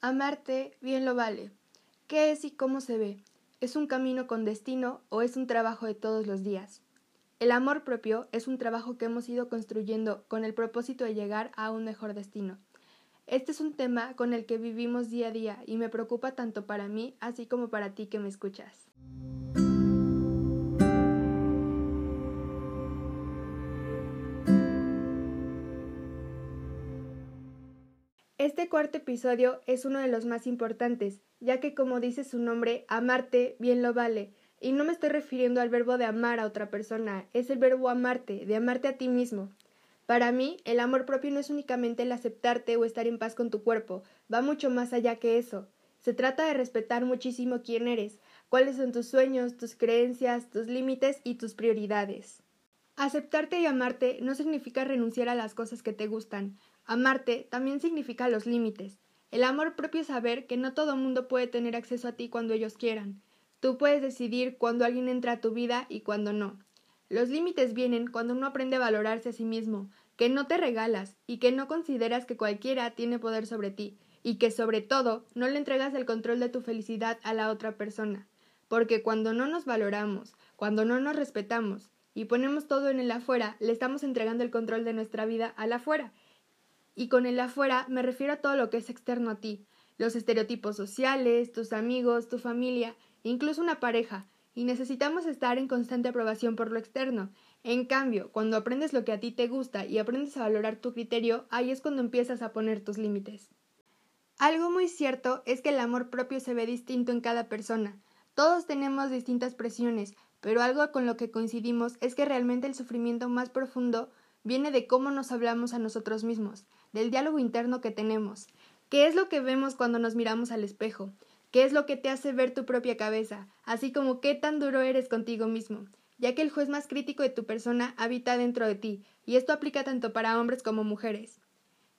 Amarte bien lo vale. ¿Qué es y cómo se ve? ¿Es un camino con destino o es un trabajo de todos los días? El amor propio es un trabajo que hemos ido construyendo con el propósito de llegar a un mejor destino. Este es un tema con el que vivimos día a día y me preocupa tanto para mí así como para ti que me escuchas. Este cuarto episodio es uno de los más importantes, ya que como dice su nombre, amarte bien lo vale. Y no me estoy refiriendo al verbo de amar a otra persona, es el verbo amarte, de amarte a ti mismo. Para mí, el amor propio no es únicamente el aceptarte o estar en paz con tu cuerpo, va mucho más allá que eso. Se trata de respetar muchísimo quién eres, cuáles son tus sueños, tus creencias, tus límites y tus prioridades. Aceptarte y amarte no significa renunciar a las cosas que te gustan, Amarte también significa los límites. El amor propio es saber que no todo mundo puede tener acceso a ti cuando ellos quieran. Tú puedes decidir cuándo alguien entra a tu vida y cuándo no. Los límites vienen cuando uno aprende a valorarse a sí mismo, que no te regalas y que no consideras que cualquiera tiene poder sobre ti, y que sobre todo no le entregas el control de tu felicidad a la otra persona. Porque cuando no nos valoramos, cuando no nos respetamos y ponemos todo en el afuera, le estamos entregando el control de nuestra vida al afuera, y con el afuera me refiero a todo lo que es externo a ti, los estereotipos sociales, tus amigos, tu familia, incluso una pareja, y necesitamos estar en constante aprobación por lo externo. En cambio, cuando aprendes lo que a ti te gusta y aprendes a valorar tu criterio, ahí es cuando empiezas a poner tus límites. Algo muy cierto es que el amor propio se ve distinto en cada persona. Todos tenemos distintas presiones, pero algo con lo que coincidimos es que realmente el sufrimiento más profundo viene de cómo nos hablamos a nosotros mismos, del diálogo interno que tenemos. ¿Qué es lo que vemos cuando nos miramos al espejo? ¿Qué es lo que te hace ver tu propia cabeza? Así como qué tan duro eres contigo mismo, ya que el juez más crítico de tu persona habita dentro de ti, y esto aplica tanto para hombres como mujeres.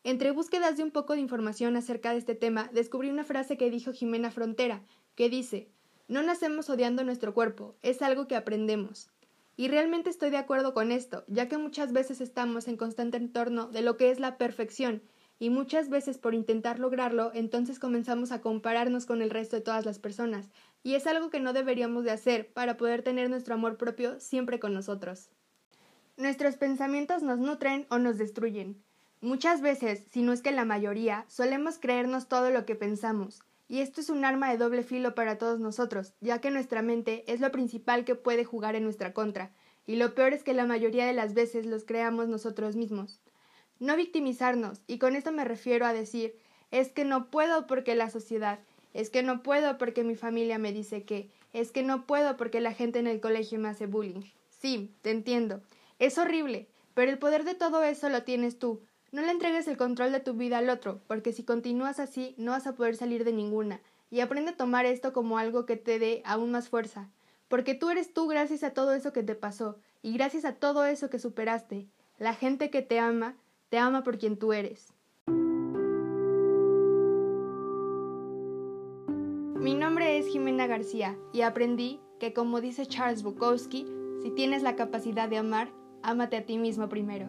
Entre búsquedas de un poco de información acerca de este tema, descubrí una frase que dijo Jimena Frontera, que dice No nacemos odiando nuestro cuerpo, es algo que aprendemos. Y realmente estoy de acuerdo con esto, ya que muchas veces estamos en constante entorno de lo que es la perfección, y muchas veces por intentar lograrlo, entonces comenzamos a compararnos con el resto de todas las personas, y es algo que no deberíamos de hacer para poder tener nuestro amor propio siempre con nosotros. Nuestros pensamientos nos nutren o nos destruyen. Muchas veces, si no es que la mayoría, solemos creernos todo lo que pensamos, y esto es un arma de doble filo para todos nosotros, ya que nuestra mente es lo principal que puede jugar en nuestra contra, y lo peor es que la mayoría de las veces los creamos nosotros mismos. No victimizarnos, y con esto me refiero a decir es que no puedo porque la sociedad, es que no puedo porque mi familia me dice que, es que no puedo porque la gente en el colegio me hace bullying. Sí, te entiendo. Es horrible, pero el poder de todo eso lo tienes tú, no le entregues el control de tu vida al otro, porque si continúas así no vas a poder salir de ninguna, y aprende a tomar esto como algo que te dé aún más fuerza, porque tú eres tú gracias a todo eso que te pasó, y gracias a todo eso que superaste. La gente que te ama, te ama por quien tú eres. Mi nombre es Jimena García y aprendí que como dice Charles Bukowski, si tienes la capacidad de amar, ámate a ti mismo primero.